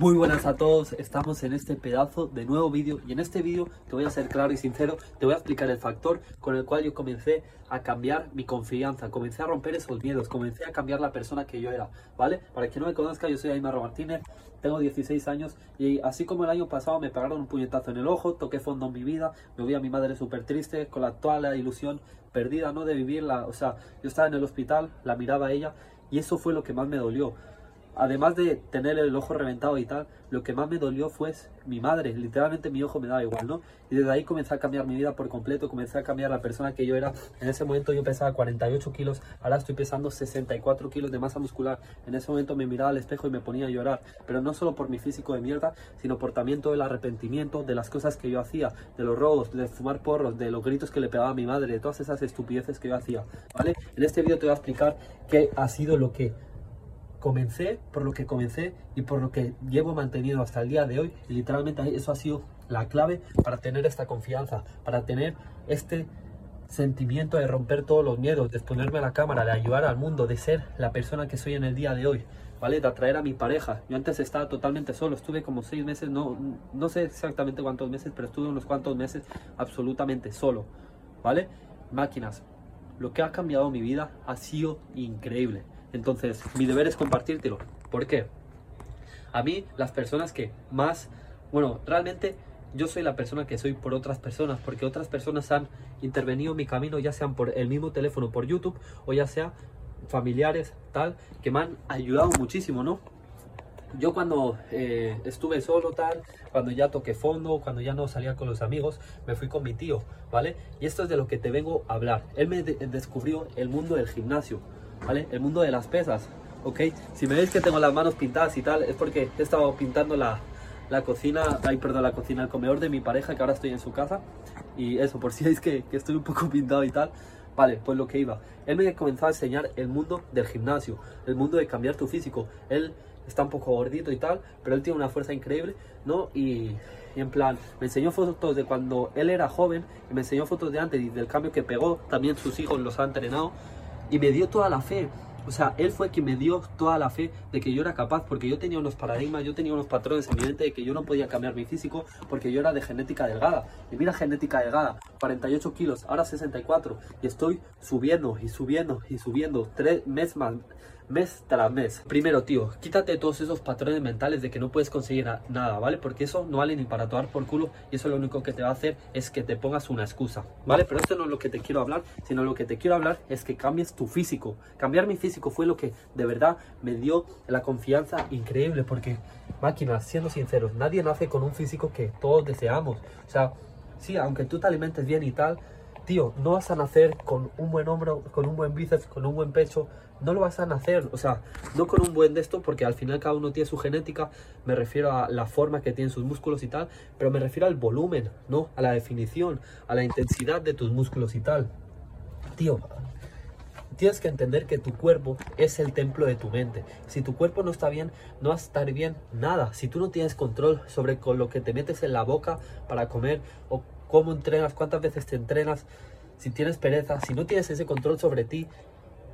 Muy buenas a todos, estamos en este pedazo de nuevo vídeo y en este vídeo te voy a ser claro y sincero, te voy a explicar el factor con el cual yo comencé a cambiar mi confianza, comencé a romper esos miedos, comencé a cambiar la persona que yo era, ¿vale? Para quien no me conozca, yo soy Aymar Martínez, tengo 16 años y así como el año pasado me pegaron un puñetazo en el ojo, toqué fondo en mi vida, me vi a mi madre súper triste, con la, la ilusión perdida, ¿no? De vivirla, o sea, yo estaba en el hospital, la miraba a ella y eso fue lo que más me dolió además de tener el ojo reventado y tal, lo que más me dolió fue mi madre. Literalmente mi ojo me daba igual, ¿no? Y desde ahí comencé a cambiar mi vida por completo, comencé a cambiar la persona que yo era. En ese momento yo pesaba 48 kilos, ahora estoy pesando 64 kilos de masa muscular. En ese momento me miraba al espejo y me ponía a llorar. Pero no solo por mi físico de mierda, sino por también todo el arrepentimiento de las cosas que yo hacía, de los robos, de fumar porros, de los gritos que le pegaba a mi madre, de todas esas estupideces que yo hacía, ¿vale? En este vídeo te voy a explicar qué ha sido lo que comencé, por lo que comencé y por lo que llevo mantenido hasta el día de hoy. Literalmente eso ha sido la clave para tener esta confianza, para tener este sentimiento de romper todos los miedos, de exponerme a la cámara, de ayudar al mundo, de ser la persona que soy en el día de hoy, ¿vale? De atraer a mi pareja. Yo antes estaba totalmente solo, estuve como seis meses, no, no sé exactamente cuántos meses, pero estuve unos cuantos meses absolutamente solo, ¿vale? Máquinas. Lo que ha cambiado mi vida ha sido increíble. Entonces, mi deber es compartírtelo. ¿Por qué? A mí, las personas que más, bueno, realmente yo soy la persona que soy por otras personas, porque otras personas han intervenido en mi camino, ya sean por el mismo teléfono, por YouTube, o ya sea familiares, tal, que me han ayudado muchísimo, ¿no? Yo cuando eh, estuve solo, tal, cuando ya toqué fondo, cuando ya no salía con los amigos, me fui con mi tío, ¿vale? Y esto es de lo que te vengo a hablar. Él me descubrió el mundo del gimnasio. ¿Vale? El mundo de las pesas, ¿ok? Si me veis que tengo las manos pintadas y tal, es porque he estado pintando la, la cocina, ay, perdón, la cocina, el comedor de mi pareja, que ahora estoy en su casa. Y eso, por si veis que, que estoy un poco pintado y tal. Vale, pues lo que iba. Él me comenzó a enseñar el mundo del gimnasio, el mundo de cambiar tu físico. Él está un poco gordito y tal, pero él tiene una fuerza increíble, ¿no? Y, y, en plan, me enseñó fotos de cuando él era joven, y me enseñó fotos de antes y del cambio que pegó. También sus hijos los han entrenado y me dio toda la fe. O sea, él fue quien me dio toda la fe de que yo era capaz, porque yo tenía unos paradigmas, yo tenía unos patrones en mi mente de que yo no podía cambiar mi físico porque yo era de genética delgada. Y mira, genética delgada, 48 kilos, ahora 64, y estoy subiendo y subiendo y subiendo, tres meses más, mes tras mes. Primero, tío, quítate todos esos patrones mentales de que no puedes conseguir nada, ¿vale? Porque eso no vale ni para tomar por culo y eso lo único que te va a hacer es que te pongas una excusa, ¿vale? Pero esto no es lo que te quiero hablar, sino lo que te quiero hablar es que cambies tu físico. Cambiar mi físico fue lo que de verdad me dio la confianza increíble porque, máquinas, siendo sinceros, nadie nace con un físico que todos deseamos. O sea, sí, aunque tú te alimentes bien y tal, tío, no vas a nacer con un buen hombro, con un buen bíceps, con un buen pecho, no lo vas a nacer, o sea, no con un buen de esto, porque al final cada uno tiene su genética, me refiero a la forma que tienen sus músculos y tal, pero me refiero al volumen, ¿no? A la definición, a la intensidad de tus músculos y tal. Tío, tienes que entender que tu cuerpo es el templo de tu mente. Si tu cuerpo no está bien, no va a estar bien nada. Si tú no tienes control sobre con lo que te metes en la boca para comer o cómo entrenas, cuántas veces te entrenas, si tienes pereza, si no tienes ese control sobre ti,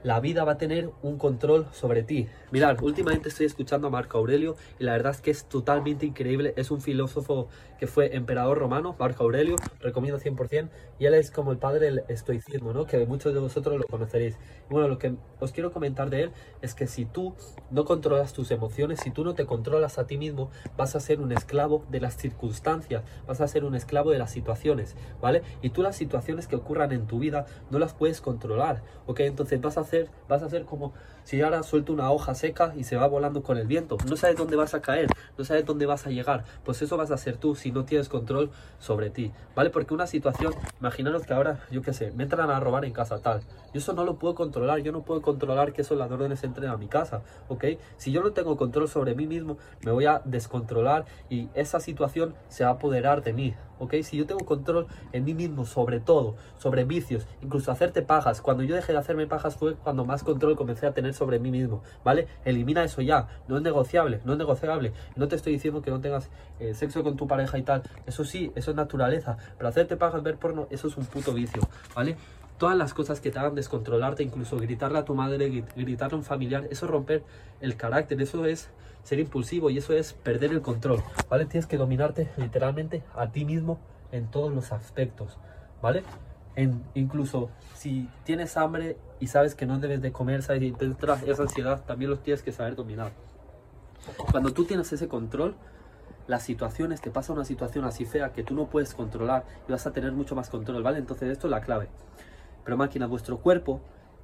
la vida va a tener un control sobre ti. Mirad, últimamente estoy escuchando a Marco Aurelio y la verdad es que es totalmente increíble. Es un filósofo que fue emperador romano, Marco Aurelio, recomiendo 100%, y él es como el padre del estoicismo, ¿no? Que muchos de vosotros lo conoceréis. bueno, lo que os quiero comentar de él es que si tú no controlas tus emociones, si tú no te controlas a ti mismo, vas a ser un esclavo de las circunstancias, vas a ser un esclavo de las situaciones, ¿vale? Y tú las situaciones que ocurran en tu vida no las puedes controlar, ¿ok? Entonces vas a hacer vas a ser como si ahora suelto una hoja seca y se va volando con el viento. No sabes dónde vas a caer, no sabes dónde vas a llegar. Pues eso vas a ser tú si no tienes control sobre ti, ¿vale? Porque una situación, imaginaros que ahora, yo qué sé, me entran a robar en casa tal. Yo eso no lo puedo controlar, yo no puedo controlar que esos ladrones entren a mi casa, ¿ok? Si yo no tengo control sobre mí mismo, me voy a descontrolar y esa situación se va a apoderar de mí, ¿ok? Si yo tengo control en mí mismo sobre todo, sobre vicios, incluso hacerte pajas. Cuando yo dejé de hacerme pajas fue cuando más control comencé a tener sobre mí mismo, ¿vale? Elimina eso ya, no es negociable, no es negociable. No te estoy diciendo que no tengas eh, sexo con tu pareja y tal, eso sí, eso es naturaleza, pero hacerte pajas, ver porno, eso es un puto vicio, ¿vale? todas las cosas que te hagan descontrolarte, incluso gritarle a tu madre, gritarle a un familiar, eso es romper el carácter, eso es ser impulsivo y eso es perder el control, ¿vale? Tienes que dominarte literalmente a ti mismo en todos los aspectos, ¿vale? En, incluso si tienes hambre y sabes que no debes de comer, sabes, y te entra esa ansiedad, también los tienes que saber dominar. Cuando tú tienes ese control, las situaciones, te pasa una situación así fea que tú no puedes controlar y vas a tener mucho más control, ¿vale? Entonces esto es la clave. Pero máquina, vuestro cuerpo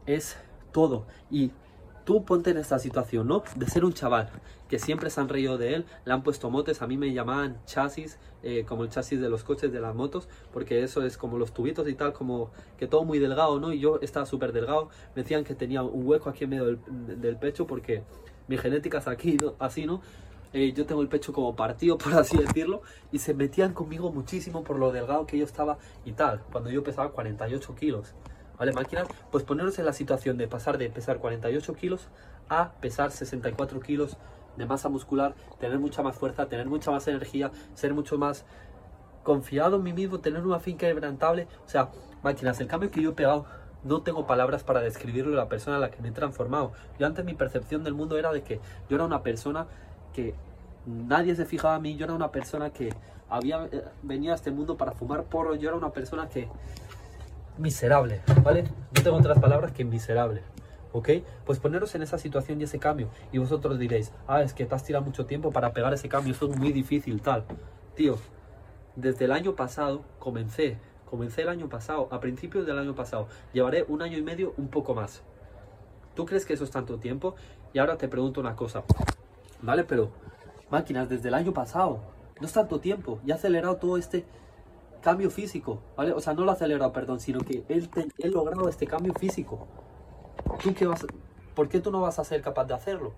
es todo y tú ponte en esta situación, ¿no? De ser un chaval que siempre se han reído de él, le han puesto motes, a mí me llamaban chasis, eh, como el chasis de los coches, de las motos, porque eso es como los tubitos y tal, como que todo muy delgado, ¿no? Y yo estaba súper delgado, me decían que tenía un hueco aquí en medio del, pecho porque mi genética es aquí, así, ¿no? Eh, yo tengo el pecho como partido, por así decirlo, y se metían conmigo muchísimo por lo delgado que yo estaba y tal, cuando yo pesaba 48 kilos. ¿Vale? Máquinas, pues poneros en la situación de pasar de pesar 48 kilos a pesar 64 kilos de masa muscular, tener mucha más fuerza, tener mucha más energía, ser mucho más confiado en mí mismo, tener una finca quebrantable. O sea, máquinas, el cambio que yo he pegado, no tengo palabras para describirlo la persona a la que me he transformado. Yo antes mi percepción del mundo era de que yo era una persona que nadie se fijaba en mí, yo era una persona que había eh, venido a este mundo para fumar porro, yo era una persona que miserable, ¿vale? No tengo otras palabras que miserable. ¿Ok? Pues poneros en esa situación y ese cambio. Y vosotros diréis, ah, es que te has tirado mucho tiempo para pegar ese cambio, eso es muy difícil, tal. Tío, desde el año pasado comencé, comencé el año pasado, a principios del año pasado. Llevaré un año y medio, un poco más. ¿Tú crees que eso es tanto tiempo? Y ahora te pregunto una cosa, ¿vale? Pero, máquinas, desde el año pasado, no es tanto tiempo, ya he acelerado todo este cambio físico, ¿vale? O sea, no lo ha acelerado, perdón, sino que él, ha logrado este cambio físico. ¿Tú qué vas, ¿Por qué tú no vas a ser capaz de hacerlo?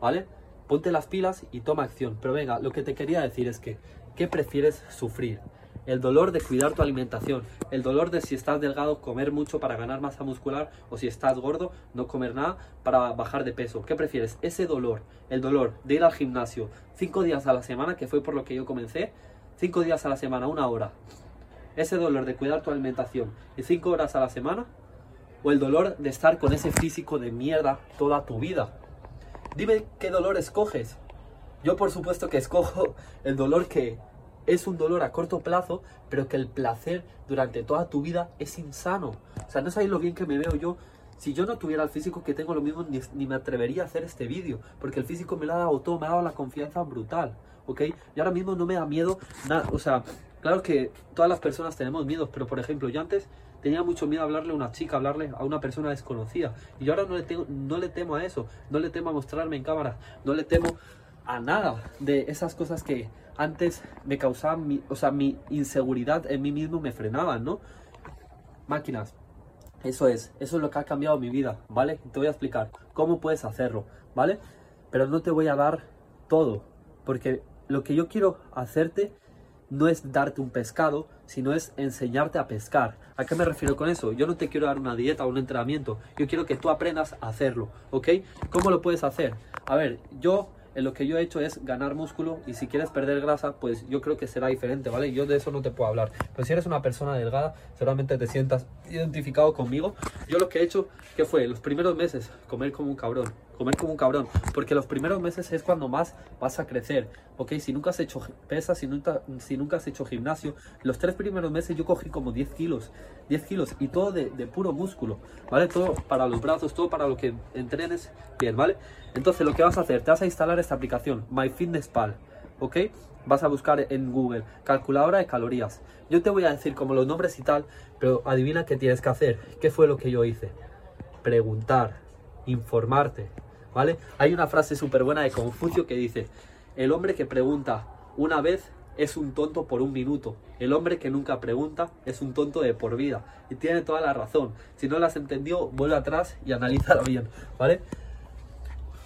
¿Vale? Ponte las pilas y toma acción. Pero venga, lo que te quería decir es que, ¿qué prefieres sufrir? El dolor de cuidar tu alimentación, el dolor de si estás delgado comer mucho para ganar masa muscular o si estás gordo no comer nada para bajar de peso. ¿Qué prefieres? Ese dolor, el dolor de ir al gimnasio cinco días a la semana, que fue por lo que yo comencé, cinco días a la semana, una hora, ese dolor de cuidar tu alimentación y cinco horas a la semana, o el dolor de estar con ese físico de mierda toda tu vida. Dime qué dolor escoges. Yo por supuesto que escojo el dolor que es un dolor a corto plazo, pero que el placer durante toda tu vida es insano. O sea, no sabéis lo bien que me veo yo. Si yo no tuviera el físico que tengo, lo mismo ni, ni me atrevería a hacer este vídeo, porque el físico me lo ha dado todo, me ha dado la confianza brutal. ¿Ok? Y ahora mismo no me da miedo nada, o sea, claro que todas las personas tenemos miedo, pero por ejemplo, yo antes tenía mucho miedo a hablarle a una chica, hablarle a una persona desconocida, y yo ahora no le, tengo, no le temo a eso, no le temo a mostrarme en cámara, no le temo a nada de esas cosas que antes me causaban, mi, o sea, mi inseguridad en mí mismo me frenaban, ¿no? Máquinas. Eso es, eso es lo que ha cambiado mi vida, ¿vale? Te voy a explicar cómo puedes hacerlo, ¿vale? Pero no te voy a dar todo, porque lo que yo quiero hacerte no es darte un pescado, sino es enseñarte a pescar. ¿A qué me refiero con eso? Yo no te quiero dar una dieta o un entrenamiento, yo quiero que tú aprendas a hacerlo, ¿ok? ¿Cómo lo puedes hacer? A ver, yo en lo que yo he hecho es ganar músculo y si quieres perder grasa, pues yo creo que será diferente, ¿vale? Yo de eso no te puedo hablar. Pero si eres una persona delgada, seguramente te sientas identificado conmigo. Yo lo que he hecho, ¿qué fue? Los primeros meses, comer como un cabrón comer como un cabrón, porque los primeros meses es cuando más vas a crecer, ¿ok? Si nunca has hecho pesas, si nunca, si nunca has hecho gimnasio, los tres primeros meses yo cogí como 10 kilos, 10 kilos y todo de, puro músculo, ¿vale? Todo para los brazos, todo para lo que entrenes bien, ¿vale? Entonces lo que vas a hacer, te vas a instalar esta aplicación, MyFitnessPal, ¿ok? Vas a buscar en Google calculadora de calorías. Yo te voy a decir como los nombres y tal, pero adivina qué tienes que hacer. ¿Qué fue lo que yo hice? Preguntar, informarte, ¿vale? Hay una frase súper buena de Confucio que dice, el hombre que pregunta una vez es un tonto por un minuto. El hombre que nunca pregunta es un tonto de por vida. Y tiene toda la razón. Si no lo has entendido, vuelve atrás y analízalo bien, ¿vale?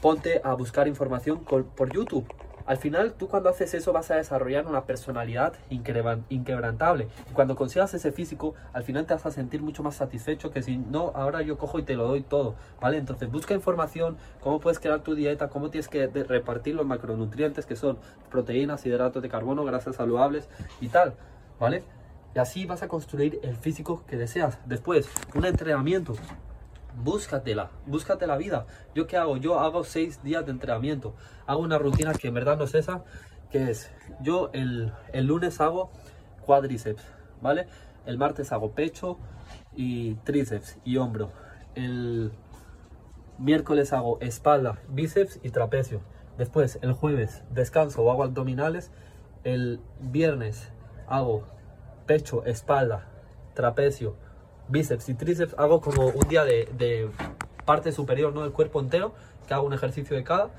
Ponte a buscar información por YouTube. Al final, tú cuando haces eso vas a desarrollar una personalidad inquebrantable. Y cuando consigas ese físico, al final te vas a sentir mucho más satisfecho que si no, ahora yo cojo y te lo doy todo, ¿vale? Entonces, busca información, cómo puedes crear tu dieta, cómo tienes que repartir los macronutrientes que son proteínas, hidratos de carbono, grasas saludables y tal, ¿vale? Y así vas a construir el físico que deseas. Después, un entrenamiento. Búscatela, búscate la vida. ¿Yo qué hago? Yo hago seis días de entrenamiento. Hago una rutina que en verdad no es esa, que es, yo el, el lunes hago cuádriceps, ¿vale? El martes hago pecho y tríceps y hombro. El miércoles hago espalda, bíceps y trapecio. Después, el jueves descanso o hago abdominales. El viernes hago pecho, espalda, trapecio, bíceps y tríceps. Hago como un día de, parte superior ¿no? del cuerpo entero, que hago un ejercicio de cada.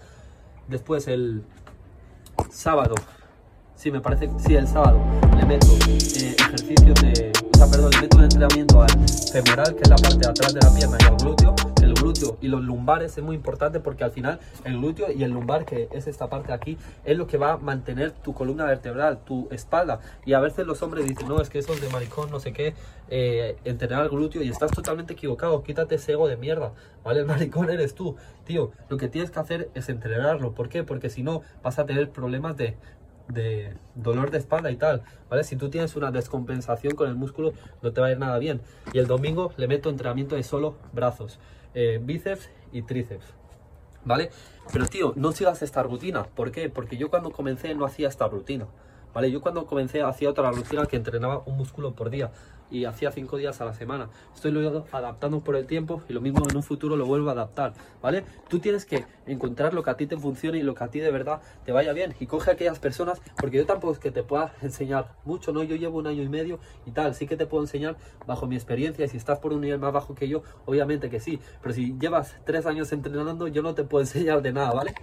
Después el sábado, sí, me parece, sí, el sábado le meto eh, ejercicios de, o sea, perdón, le meto un entrenamiento al femoral, que es la parte de atrás de la pierna, y al glúteo y los lumbares es muy importante porque al final el glúteo y el lumbar, que es esta parte de aquí, es lo que va a mantener tu columna vertebral, tu espalda. Y a veces los hombres dicen, no, es que eso es de maricón, no sé qué, eh, entrenar el glúteo y estás totalmente equivocado, quítate ese ego de mierda, ¿vale? El maricón eres tú, tío. Lo que tienes que hacer es entrenarlo. ¿Por qué? Porque si no vas a tener problemas de de dolor de espalda y tal, ¿vale? Si tú tienes una descompensación con el músculo, no te va a ir nada bien. Y el domingo le meto entrenamiento de solo brazos. Eh, bíceps y tríceps. ¿Vale? Pero tío, no sigas esta rutina. ¿Por qué? Porque yo cuando comencé no hacía esta rutina. ¿Vale? Yo cuando comencé hacía otra rutina que entrenaba un músculo por día y hacía cinco días a la semana. Estoy luego adaptando por el tiempo y lo mismo en un futuro lo vuelvo a adaptar, ¿vale? Tú tienes que encontrar lo que a ti te funcione y lo que a ti de verdad te vaya bien y coge aquellas personas, porque yo tampoco es que te pueda enseñar mucho, ¿no? Yo llevo un año y medio y tal, sí que te puedo enseñar bajo mi experiencia y si estás por un nivel más bajo que yo, obviamente que sí, pero si llevas tres años entrenando, yo no te puedo enseñar de nada, ¿vale?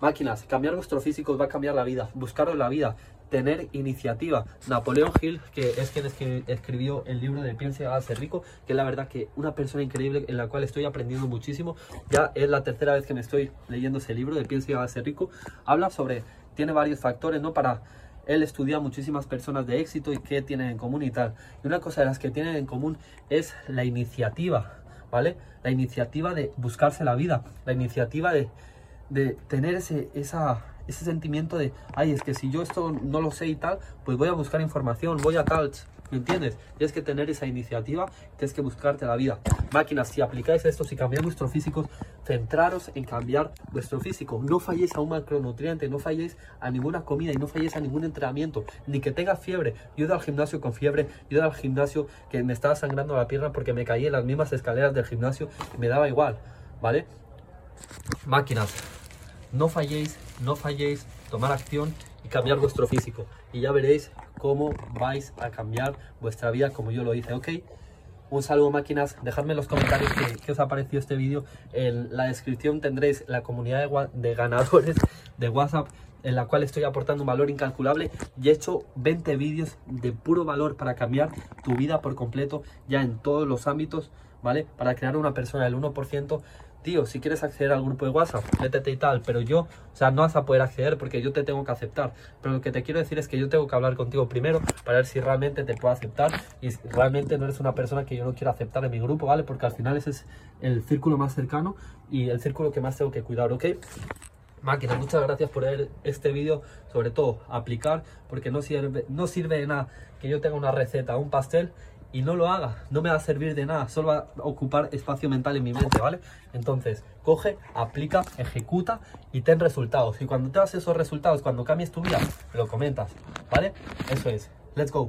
Máquinas, cambiar vuestro físico va a cambiar la vida, buscaros la vida, tener iniciativa. Napoleón Hill, que es quien escribió el libro de Piense a ser rico, que es la verdad que una persona increíble en la cual estoy aprendiendo muchísimo. Ya es la tercera vez que me estoy leyendo ese libro de Piense a ser rico. Habla sobre, tiene varios factores, ¿no? Para él estudia muchísimas personas de éxito y qué tienen en común y tal. Y una cosa de las que tienen en común es la iniciativa, ¿vale? La iniciativa de buscarse la vida, la iniciativa de, de tener ese, esa, ese sentimiento de, ay, es que si yo esto no lo sé y tal, pues voy a buscar información, voy a tal, ¿me entiendes? Tienes que tener esa iniciativa, tienes que buscarte la vida. Máquinas, si aplicáis esto, si cambiáis vuestro físico, centraros en cambiar vuestro físico. No falléis a un macronutriente, no falléis a ninguna comida y no falléis a ningún entrenamiento, ni que tengas fiebre. Yo he al gimnasio con fiebre, yo he al gimnasio que me estaba sangrando la pierna porque me caí en las mismas escaleras del gimnasio y me daba igual, ¿vale? Máquinas, no falléis, no falléis, tomar acción y cambiar vuestro físico. Y ya veréis cómo vais a cambiar vuestra vida como yo lo hice, ¿ok? Un saludo máquinas, dejadme en los comentarios qué, os ha parecido este vídeo. En la descripción tendréis la comunidad de, de, ganadores de WhatsApp en la cual estoy aportando un valor incalculable y he hecho 20 vídeos de puro valor para cambiar tu vida por completo ya en todos los ámbitos, ¿vale? Para crear una persona del 1% tío, si quieres acceder al grupo de WhatsApp, métete y tal, pero yo, o sea, no vas a poder acceder porque yo te tengo que aceptar. Pero lo que te quiero decir es que yo tengo que hablar contigo primero para ver si realmente te puedo aceptar y realmente no eres una persona que yo no quiero aceptar en mi grupo, ¿vale? Porque al final ese es el círculo más cercano y el círculo que más tengo que cuidar, ¿ok? Máquina, muchas gracias por ver este vídeo, sobre todo aplicar, porque no sirve, no sirve de nada que yo tenga una receta, un pastel y no lo haga, no me va a servir de nada, solo va a ocupar espacio mental en mi mente, ¿vale? Entonces, coge, aplica, ejecuta y ten resultados. Y cuando te das esos resultados, cuando cambies tu vida, lo comentas, ¿vale? Eso es. Let's go.